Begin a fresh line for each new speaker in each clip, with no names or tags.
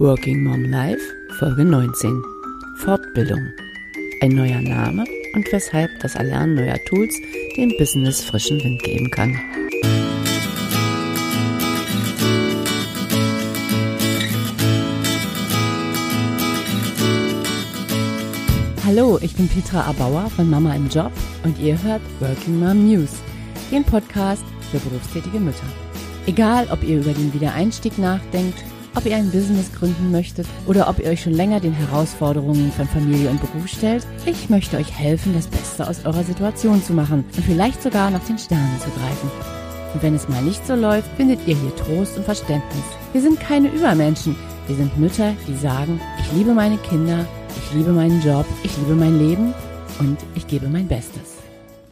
Working Mom Life, Folge 19. Fortbildung. Ein neuer Name und weshalb das Erlernen neuer Tools dem Business frischen Wind geben kann. Hallo, ich bin Petra Abauer von Mama im Job und ihr hört Working Mom News, den Podcast für berufstätige Mütter. Egal, ob ihr über den Wiedereinstieg nachdenkt ob ihr ein Business gründen möchtet oder ob ihr euch schon länger den Herausforderungen von Familie und Beruf stellt, ich möchte euch helfen, das Beste aus eurer Situation zu machen und vielleicht sogar nach den Sternen zu greifen. Und wenn es mal nicht so läuft, findet ihr hier Trost und Verständnis. Wir sind keine Übermenschen. Wir sind Mütter, die sagen, ich liebe meine Kinder, ich liebe meinen Job, ich liebe mein Leben und ich gebe mein Bestes.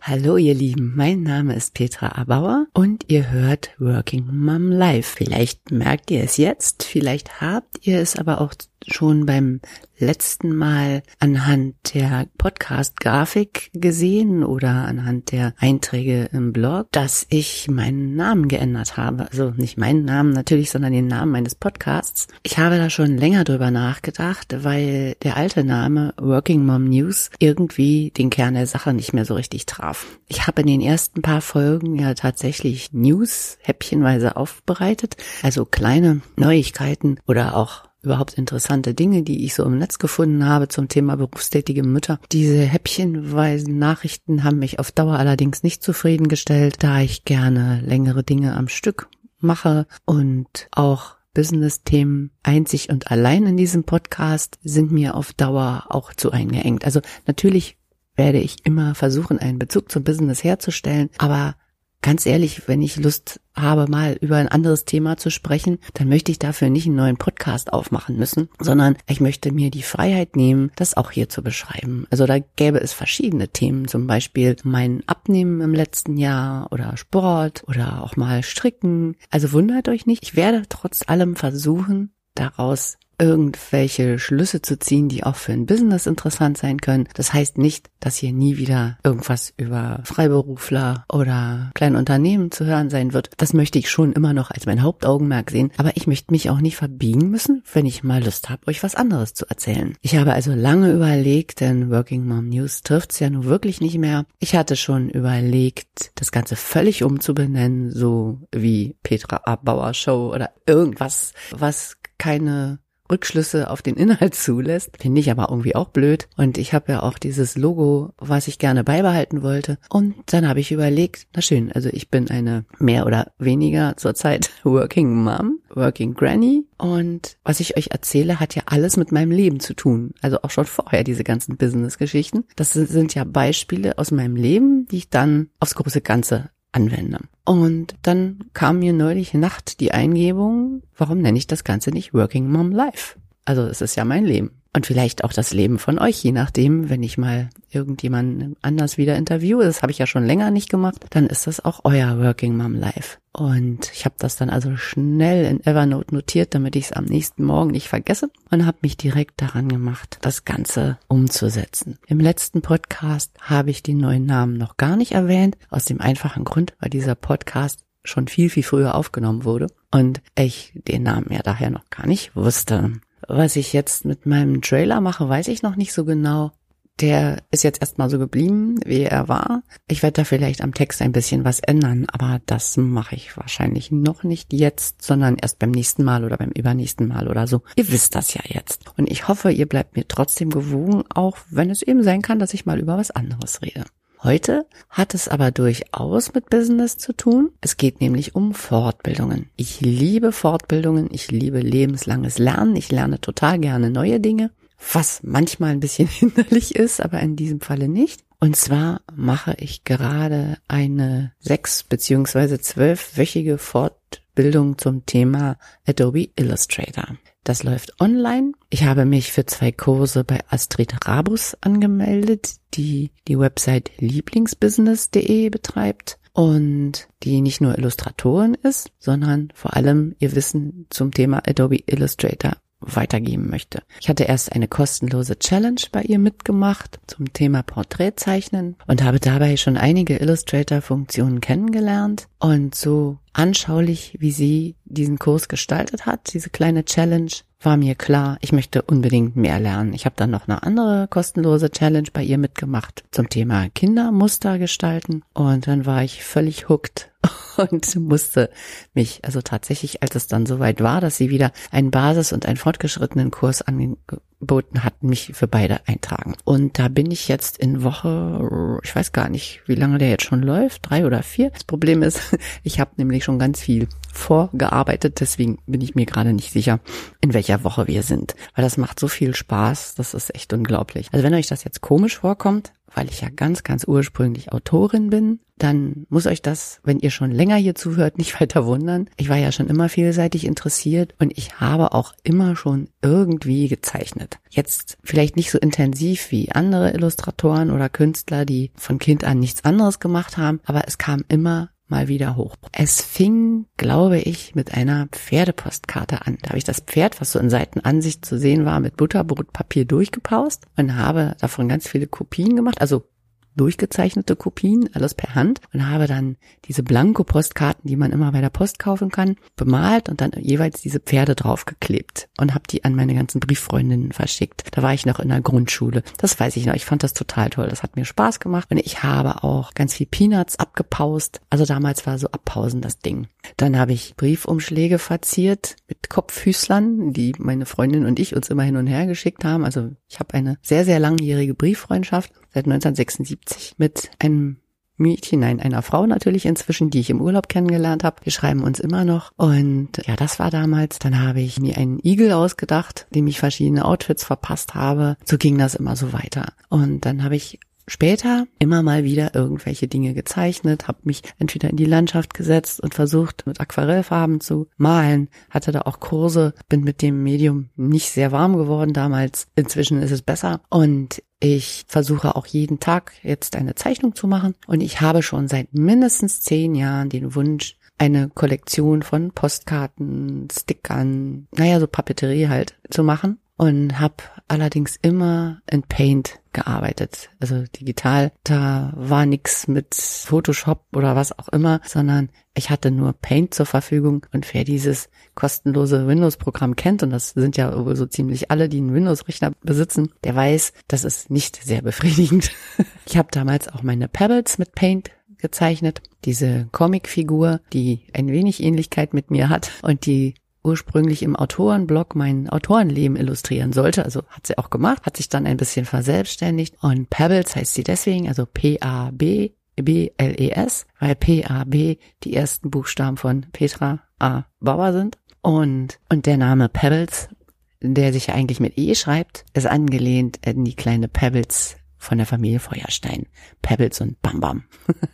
Hallo ihr Lieben, mein Name ist Petra Abauer und ihr hört Working Mom Live. Vielleicht merkt ihr es jetzt, vielleicht habt ihr es aber auch schon beim letzten Mal anhand der Podcast-Grafik gesehen oder anhand der Einträge im Blog, dass ich meinen Namen geändert habe. Also nicht meinen Namen natürlich, sondern den Namen meines Podcasts. Ich habe da schon länger drüber nachgedacht, weil der alte Name Working Mom News irgendwie den Kern der Sache nicht mehr so richtig traf. Ich habe in den ersten paar Folgen ja tatsächlich News häppchenweise aufbereitet, also kleine Neuigkeiten oder auch überhaupt interessante Dinge, die ich so im Netz gefunden habe zum Thema berufstätige Mütter. Diese häppchenweisen Nachrichten haben mich auf Dauer allerdings nicht zufriedengestellt, da ich gerne längere Dinge am Stück mache und auch Business-Themen einzig und allein in diesem Podcast sind mir auf Dauer auch zu eingeengt. Also natürlich werde ich immer versuchen, einen Bezug zum Business herzustellen, aber ganz ehrlich, wenn ich Lust habe, mal über ein anderes Thema zu sprechen, dann möchte ich dafür nicht einen neuen Podcast aufmachen müssen, sondern ich möchte mir die Freiheit nehmen, das auch hier zu beschreiben. Also da gäbe es verschiedene Themen, zum Beispiel mein Abnehmen im letzten Jahr oder Sport oder auch mal Stricken. Also wundert euch nicht, ich werde trotz allem versuchen, daraus irgendwelche Schlüsse zu ziehen, die auch für ein Business interessant sein können. Das heißt nicht, dass hier nie wieder irgendwas über Freiberufler oder kleine Unternehmen zu hören sein wird. Das möchte ich schon immer noch als mein Hauptaugenmerk sehen. Aber ich möchte mich auch nicht verbiegen müssen, wenn ich mal Lust habe, euch was anderes zu erzählen. Ich habe also lange überlegt, denn Working Mom News trifft's ja nun wirklich nicht mehr. Ich hatte schon überlegt, das Ganze völlig umzubenennen, so wie Petra Abbauer Show oder irgendwas, was keine Rückschlüsse auf den Inhalt zulässt. Finde ich aber irgendwie auch blöd. Und ich habe ja auch dieses Logo, was ich gerne beibehalten wollte. Und dann habe ich überlegt, na schön, also ich bin eine mehr oder weniger zurzeit Working Mom, Working Granny. Und was ich euch erzähle, hat ja alles mit meinem Leben zu tun. Also auch schon vorher diese ganzen Business-Geschichten. Das sind ja Beispiele aus meinem Leben, die ich dann aufs große Ganze anwende. Und dann kam mir neulich Nacht die Eingebung, warum nenne ich das Ganze nicht Working Mom Life? Also es ist ja mein Leben. Und vielleicht auch das Leben von euch, je nachdem, wenn ich mal irgendjemanden anders wieder interviewe, das habe ich ja schon länger nicht gemacht, dann ist das auch euer Working Mom Life. Und ich habe das dann also schnell in Evernote notiert, damit ich es am nächsten Morgen nicht vergesse und habe mich direkt daran gemacht, das Ganze umzusetzen. Im letzten Podcast habe ich den neuen Namen noch gar nicht erwähnt, aus dem einfachen Grund, weil dieser Podcast schon viel, viel früher aufgenommen wurde und ich den Namen ja daher noch gar nicht wusste. Was ich jetzt mit meinem Trailer mache, weiß ich noch nicht so genau. Der ist jetzt erstmal so geblieben, wie er war. Ich werde da vielleicht am Text ein bisschen was ändern, aber das mache ich wahrscheinlich noch nicht jetzt, sondern erst beim nächsten Mal oder beim übernächsten Mal oder so. Ihr wisst das ja jetzt. Und ich hoffe, ihr bleibt mir trotzdem gewogen, auch wenn es eben sein kann, dass ich mal über was anderes rede. Heute hat es aber durchaus mit Business zu tun. Es geht nämlich um Fortbildungen. Ich liebe Fortbildungen, ich liebe lebenslanges Lernen, ich lerne total gerne neue Dinge, was manchmal ein bisschen hinderlich ist, aber in diesem Falle nicht. Und zwar mache ich gerade eine sechs beziehungsweise zwölfwöchige Fortbildung zum Thema Adobe Illustrator. Das läuft online. Ich habe mich für zwei Kurse bei Astrid Rabus angemeldet, die die Website lieblingsbusiness.de betreibt und die nicht nur Illustratorin ist, sondern vor allem ihr Wissen zum Thema Adobe Illustrator weitergeben möchte. Ich hatte erst eine kostenlose Challenge bei ihr mitgemacht zum Thema Porträtzeichnen und habe dabei schon einige Illustrator-Funktionen kennengelernt und so anschaulich, wie sie diesen Kurs gestaltet hat, diese kleine Challenge, war mir klar, ich möchte unbedingt mehr lernen. Ich habe dann noch eine andere kostenlose Challenge bei ihr mitgemacht zum Thema Kindermuster gestalten und dann war ich völlig hooked und musste mich, also tatsächlich, als es dann soweit war, dass sie wieder einen Basis- und einen fortgeschrittenen Kurs angeboten hat, mich für beide eintragen. Und da bin ich jetzt in Woche, ich weiß gar nicht, wie lange der jetzt schon läuft, drei oder vier. Das Problem ist, ich habe nämlich schon ganz viel vorgearbeitet, deswegen bin ich mir gerade nicht sicher, in welcher Woche wir sind. Weil das macht so viel Spaß, das ist echt unglaublich. Also wenn euch das jetzt komisch vorkommt, weil ich ja ganz, ganz ursprünglich Autorin bin, dann muss euch das, wenn ihr schon länger hier zuhört, nicht weiter wundern. Ich war ja schon immer vielseitig interessiert und ich habe auch immer schon irgendwie gezeichnet. Jetzt vielleicht nicht so intensiv wie andere Illustratoren oder Künstler, die von Kind an nichts anderes gemacht haben, aber es kam immer mal wieder hoch. Es fing, glaube ich, mit einer Pferdepostkarte an. Da habe ich das Pferd, was so in Seitenansicht zu sehen war, mit Butterbrotpapier durchgepaust und habe davon ganz viele Kopien gemacht, also durchgezeichnete Kopien, alles per Hand und habe dann diese Blanko-Postkarten, die man immer bei der Post kaufen kann, bemalt und dann jeweils diese Pferde draufgeklebt und habe die an meine ganzen Brieffreundinnen verschickt. Da war ich noch in der Grundschule. Das weiß ich noch. Ich fand das total toll. Das hat mir Spaß gemacht und ich habe auch ganz viel Peanuts abgepaust. Also damals war so Abpausen das Ding. Dann habe ich Briefumschläge verziert mit Kopfhüßlern, die meine Freundin und ich uns immer hin und her geschickt haben. Also ich habe eine sehr, sehr langjährige Brieffreundschaft seit 1976 mit einem Mädchen, nein, einer Frau natürlich inzwischen, die ich im Urlaub kennengelernt habe. Wir schreiben uns immer noch. Und ja, das war damals. Dann habe ich mir einen Igel ausgedacht, dem ich verschiedene Outfits verpasst habe. So ging das immer so weiter. Und dann habe ich später immer mal wieder irgendwelche Dinge gezeichnet, habe mich entweder in die Landschaft gesetzt und versucht mit Aquarellfarben zu malen, hatte da auch Kurse, bin mit dem Medium nicht sehr warm geworden damals. Inzwischen ist es besser und ich versuche auch jeden Tag jetzt eine Zeichnung zu machen und ich habe schon seit mindestens zehn Jahren den Wunsch, eine Kollektion von Postkarten, Stickern, naja, so Papeterie halt zu machen und habe allerdings immer in Paint gearbeitet, also digital. Da war nix mit Photoshop oder was auch immer, sondern ich hatte nur Paint zur Verfügung und wer dieses kostenlose Windows-Programm kennt, und das sind ja wohl so ziemlich alle, die einen Windows-Rechner besitzen, der weiß, das ist nicht sehr befriedigend. ich habe damals auch meine Pebbles mit Paint gezeichnet, diese Comicfigur, die ein wenig Ähnlichkeit mit mir hat und die ursprünglich im Autorenblog mein Autorenleben illustrieren sollte. Also hat sie auch gemacht, hat sich dann ein bisschen verselbstständigt. Und Pebbles heißt sie deswegen, also P-A-B B-L-E-S, weil P-A-B die ersten Buchstaben von Petra A. Bauer sind. Und, und der Name Pebbles, der sich ja eigentlich mit E schreibt, ist angelehnt an die kleine Pebbles von der Familie Feuerstein. Pebbles und Bam Bam.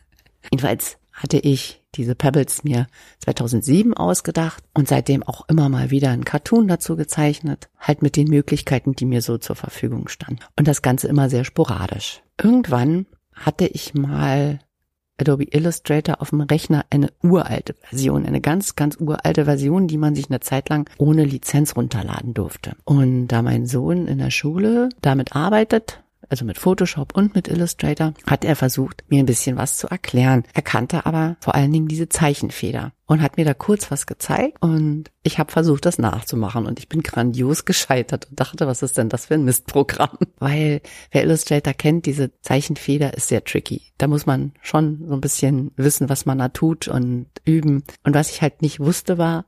Jedenfalls hatte ich diese Pebbles mir 2007 ausgedacht und seitdem auch immer mal wieder ein Cartoon dazu gezeichnet, halt mit den Möglichkeiten, die mir so zur Verfügung standen. Und das Ganze immer sehr sporadisch. Irgendwann hatte ich mal Adobe Illustrator auf dem Rechner eine uralte Version, eine ganz, ganz uralte Version, die man sich eine Zeit lang ohne Lizenz runterladen durfte. Und da mein Sohn in der Schule damit arbeitet, also mit Photoshop und mit Illustrator, hat er versucht, mir ein bisschen was zu erklären. Er kannte aber vor allen Dingen diese Zeichenfeder und hat mir da kurz was gezeigt und ich habe versucht, das nachzumachen und ich bin grandios gescheitert und dachte, was ist denn das für ein Mistprogramm? Weil wer Illustrator kennt, diese Zeichenfeder ist sehr tricky. Da muss man schon so ein bisschen wissen, was man da tut und üben. Und was ich halt nicht wusste war,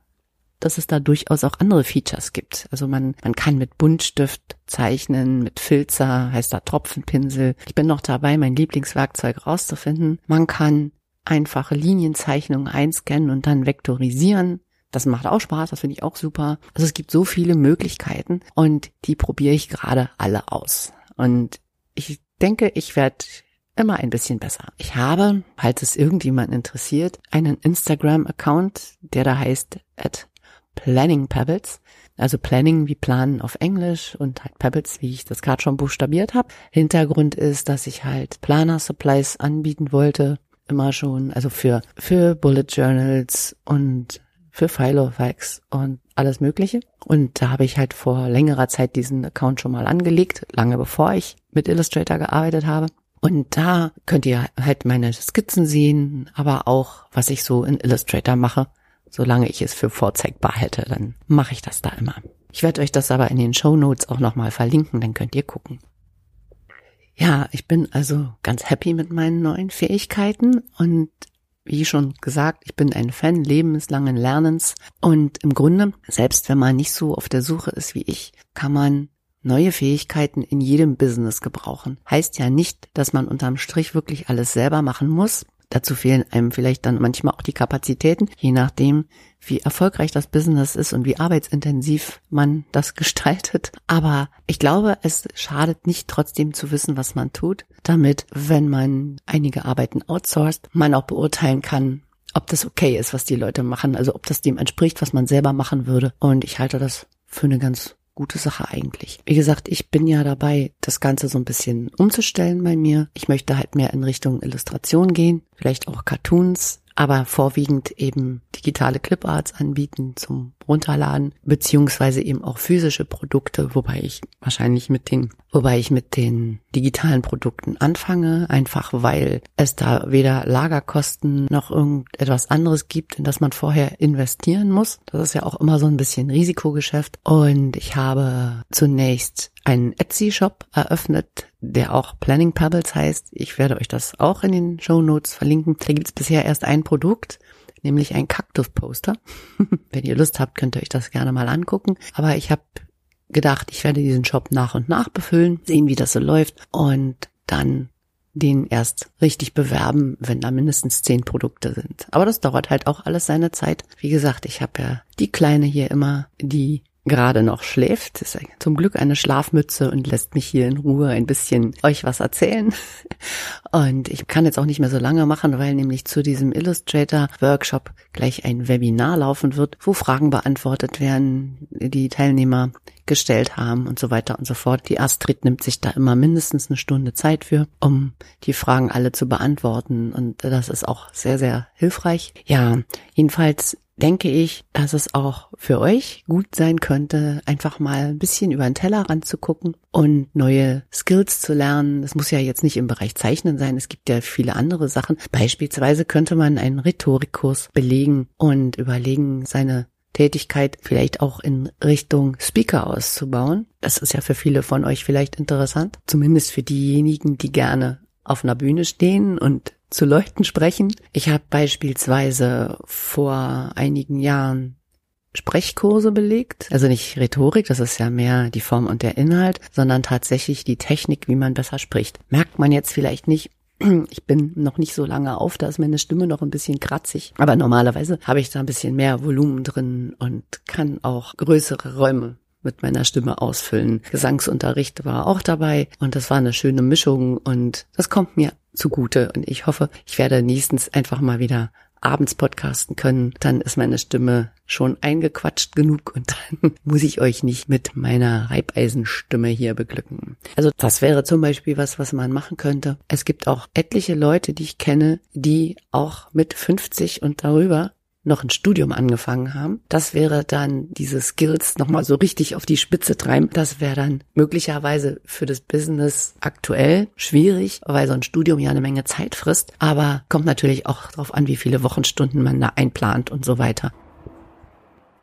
dass es da durchaus auch andere Features gibt. Also man, man kann mit Buntstift zeichnen, mit Filzer, heißt da Tropfenpinsel. Ich bin noch dabei, mein Lieblingswerkzeug rauszufinden. Man kann einfache Linienzeichnungen einscannen und dann vektorisieren. Das macht auch Spaß, das finde ich auch super. Also es gibt so viele Möglichkeiten und die probiere ich gerade alle aus. Und ich denke, ich werde immer ein bisschen besser. Ich habe, falls es irgendjemand interessiert, einen Instagram-Account, der da heißt at Planning Pebbles. Also Planning wie Planen auf Englisch und halt Pebbles, wie ich das gerade schon buchstabiert habe. Hintergrund ist, dass ich halt Planer Supplies anbieten wollte, immer schon, also für für Bullet Journals und für File of und alles Mögliche. Und da habe ich halt vor längerer Zeit diesen Account schon mal angelegt, lange bevor ich mit Illustrator gearbeitet habe. Und da könnt ihr halt meine Skizzen sehen, aber auch, was ich so in Illustrator mache solange ich es für vorzeigbar hätte, dann mache ich das da immer. Ich werde euch das aber in den Show Notes auch nochmal verlinken, dann könnt ihr gucken. Ja, ich bin also ganz happy mit meinen neuen Fähigkeiten und wie schon gesagt, ich bin ein Fan lebenslangen Lernens und im Grunde, selbst wenn man nicht so auf der Suche ist wie ich, kann man neue Fähigkeiten in jedem Business gebrauchen. Heißt ja nicht, dass man unterm Strich wirklich alles selber machen muss. Dazu fehlen einem vielleicht dann manchmal auch die Kapazitäten, je nachdem, wie erfolgreich das Business ist und wie arbeitsintensiv man das gestaltet. Aber ich glaube, es schadet nicht trotzdem zu wissen, was man tut, damit, wenn man einige Arbeiten outsourced, man auch beurteilen kann, ob das okay ist, was die Leute machen, also ob das dem entspricht, was man selber machen würde. Und ich halte das für eine ganz gute Sache eigentlich. Wie gesagt, ich bin ja dabei, das Ganze so ein bisschen umzustellen bei mir. Ich möchte halt mehr in Richtung Illustration gehen, vielleicht auch Cartoons, aber vorwiegend eben digitale Cliparts anbieten zum Runterladen, beziehungsweise eben auch physische Produkte, wobei ich wahrscheinlich mit den, wobei ich mit den digitalen Produkten anfange, einfach weil es da weder Lagerkosten noch irgendetwas anderes gibt, in das man vorher investieren muss. Das ist ja auch immer so ein bisschen Risikogeschäft. Und ich habe zunächst einen Etsy-Shop eröffnet, der auch Planning Pebbles heißt. Ich werde euch das auch in den Show Notes verlinken. Da gibt es bisher erst ein Produkt, nämlich ein Kaktus-Poster. Wenn ihr Lust habt, könnt ihr euch das gerne mal angucken. Aber ich habe gedacht, ich werde diesen Shop nach und nach befüllen, sehen, wie das so läuft und dann den erst richtig bewerben, wenn da mindestens zehn Produkte sind. Aber das dauert halt auch alles seine Zeit. Wie gesagt, ich habe ja die Kleine hier immer, die gerade noch schläft. Ist zum Glück eine Schlafmütze und lässt mich hier in Ruhe ein bisschen euch was erzählen. Und ich kann jetzt auch nicht mehr so lange machen, weil nämlich zu diesem Illustrator Workshop gleich ein Webinar laufen wird, wo Fragen beantwortet werden, die Teilnehmer gestellt haben und so weiter und so fort. Die Astrid nimmt sich da immer mindestens eine Stunde Zeit für, um die Fragen alle zu beantworten und das ist auch sehr, sehr hilfreich. Ja, jedenfalls denke ich, dass es auch für euch gut sein könnte, einfach mal ein bisschen über den Teller ranzugucken und neue Skills zu lernen. Das muss ja jetzt nicht im Bereich Zeichnen sein, es gibt ja viele andere Sachen. Beispielsweise könnte man einen Rhetorikkurs belegen und überlegen, seine Tätigkeit vielleicht auch in Richtung Speaker auszubauen. Das ist ja für viele von euch vielleicht interessant, zumindest für diejenigen, die gerne auf einer Bühne stehen und zu Leuten sprechen. Ich habe beispielsweise vor einigen Jahren Sprechkurse belegt. Also nicht Rhetorik, das ist ja mehr die Form und der Inhalt, sondern tatsächlich die Technik, wie man besser spricht. Merkt man jetzt vielleicht nicht, ich bin noch nicht so lange auf, da ist meine Stimme noch ein bisschen kratzig. Aber normalerweise habe ich da ein bisschen mehr Volumen drin und kann auch größere Räume mit meiner Stimme ausfüllen. Gesangsunterricht war auch dabei und das war eine schöne Mischung und das kommt mir zugute und ich hoffe, ich werde nächstens einfach mal wieder abends podcasten können, dann ist meine Stimme schon eingequatscht genug und dann muss ich euch nicht mit meiner Reibeisenstimme hier beglücken. Also das wäre zum Beispiel was, was man machen könnte. Es gibt auch etliche Leute, die ich kenne, die auch mit 50 und darüber noch ein Studium angefangen haben. Das wäre dann diese Skills nochmal so richtig auf die Spitze treiben. Das wäre dann möglicherweise für das Business aktuell schwierig, weil so ein Studium ja eine Menge Zeit frisst. Aber kommt natürlich auch darauf an, wie viele Wochenstunden man da einplant und so weiter.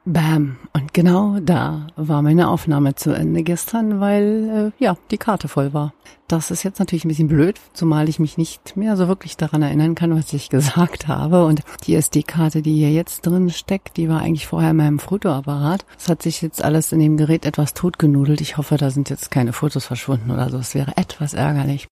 Bam. Und genau da war meine Aufnahme zu Ende gestern, weil äh, ja die Karte voll war. Das ist jetzt natürlich ein bisschen blöd, zumal ich mich nicht mehr so wirklich daran erinnern kann, was ich gesagt habe. Und die SD-Karte, die hier jetzt drin steckt, die war eigentlich vorher in meinem Fotoapparat. Es hat sich jetzt alles in dem Gerät etwas totgenudelt. Ich hoffe, da sind jetzt keine Fotos verschwunden oder so. Es wäre etwas ärgerlich.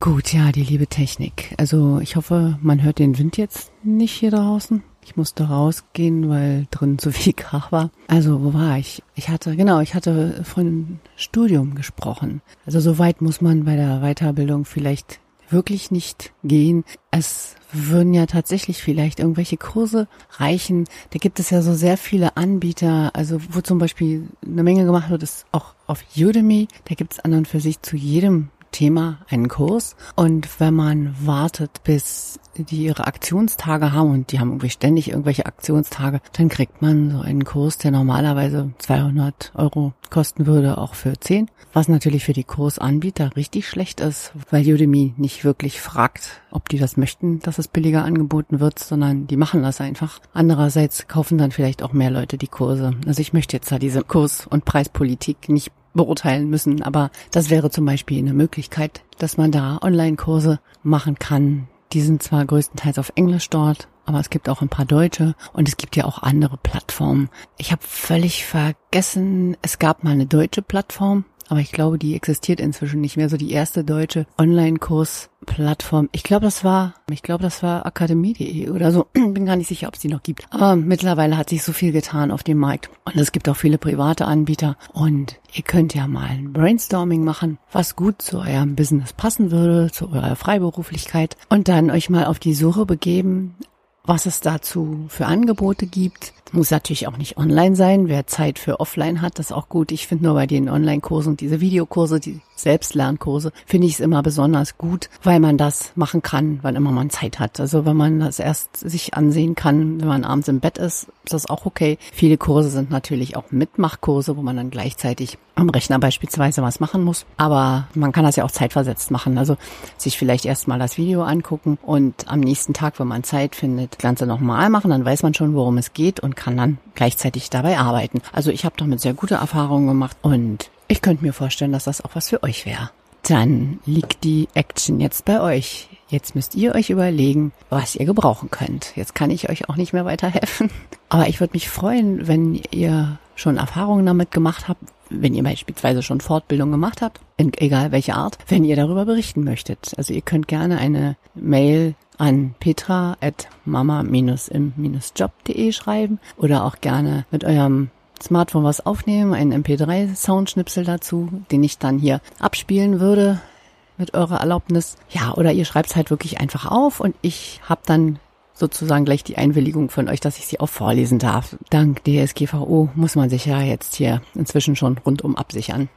Gut, ja, die liebe Technik. Also ich hoffe, man hört den Wind jetzt nicht hier draußen. Ich musste rausgehen, weil drin zu viel Krach war. Also, wo war ich? Ich hatte, genau, ich hatte von Studium gesprochen. Also, so weit muss man bei der Weiterbildung vielleicht wirklich nicht gehen. Es würden ja tatsächlich vielleicht irgendwelche Kurse reichen. Da gibt es ja so sehr viele Anbieter, also wo zum Beispiel eine Menge gemacht wird, ist auch auf Udemy. Da gibt es anderen für sich zu jedem Thema einen Kurs und wenn man wartet, bis die ihre Aktionstage haben und die haben irgendwie ständig irgendwelche Aktionstage, dann kriegt man so einen Kurs, der normalerweise 200 Euro kosten würde, auch für 10. Was natürlich für die Kursanbieter richtig schlecht ist, weil Udemy nicht wirklich fragt, ob die das möchten, dass es billiger angeboten wird, sondern die machen das einfach. Andererseits kaufen dann vielleicht auch mehr Leute die Kurse. Also ich möchte jetzt da diese Kurs- und Preispolitik nicht beurteilen müssen, aber das wäre zum Beispiel eine Möglichkeit, dass man da Online-Kurse machen kann. Die sind zwar größtenteils auf Englisch dort, aber es gibt auch ein paar Deutsche und es gibt ja auch andere Plattformen. Ich habe völlig vergessen, es gab mal eine deutsche Plattform, aber ich glaube, die existiert inzwischen nicht mehr. So die erste deutsche Online-Kurs-Plattform. Ich glaube, das war, ich glaube, das war akademie.de oder so. Bin gar nicht sicher, ob es die noch gibt. Aber mittlerweile hat sich so viel getan auf dem Markt. Und es gibt auch viele private Anbieter. Und ihr könnt ja mal ein Brainstorming machen, was gut zu eurem Business passen würde, zu eurer Freiberuflichkeit. Und dann euch mal auf die Suche begeben was es dazu für Angebote gibt. Muss natürlich auch nicht online sein. Wer Zeit für offline hat, das ist auch gut. Ich finde nur bei den Online-Kursen, diese Videokurse, die Selbstlernkurse, finde ich es immer besonders gut, weil man das machen kann, wann immer man Zeit hat. Also wenn man das erst sich ansehen kann, wenn man abends im Bett ist, ist das auch okay. Viele Kurse sind natürlich auch Mitmachkurse, wo man dann gleichzeitig am Rechner beispielsweise was machen muss. Aber man kann das ja auch zeitversetzt machen. Also sich vielleicht erstmal das Video angucken und am nächsten Tag, wenn man Zeit findet, das Ganze nochmal machen. Dann weiß man schon, worum es geht und kann dann gleichzeitig dabei arbeiten. Also ich habe damit sehr gute Erfahrungen gemacht und ich könnte mir vorstellen, dass das auch was für euch wäre. Dann liegt die Action jetzt bei euch. Jetzt müsst ihr euch überlegen, was ihr gebrauchen könnt. Jetzt kann ich euch auch nicht mehr weiterhelfen. Aber ich würde mich freuen, wenn ihr schon Erfahrungen damit gemacht habt, wenn ihr beispielsweise schon Fortbildung gemacht habt, egal welche Art, wenn ihr darüber berichten möchtet. Also ihr könnt gerne eine Mail an petra at mama-im-job.de schreiben oder auch gerne mit eurem Smartphone was aufnehmen, einen MP3-Soundschnipsel dazu, den ich dann hier abspielen würde mit eurer Erlaubnis. Ja, oder ihr schreibt es halt wirklich einfach auf und ich habe dann sozusagen gleich die Einwilligung von euch, dass ich sie auch vorlesen darf. Dank DSGVO muss man sich ja jetzt hier inzwischen schon rundum absichern.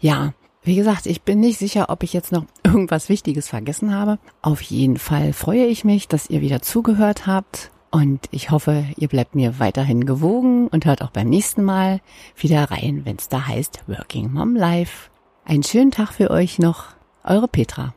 Ja, wie gesagt, ich bin nicht sicher, ob ich jetzt noch irgendwas Wichtiges vergessen habe. Auf jeden Fall freue ich mich, dass ihr wieder zugehört habt und ich hoffe, ihr bleibt mir weiterhin gewogen und hört auch beim nächsten Mal wieder rein, wenn es da heißt Working Mom Life. Einen schönen Tag für euch noch. Eure Petra.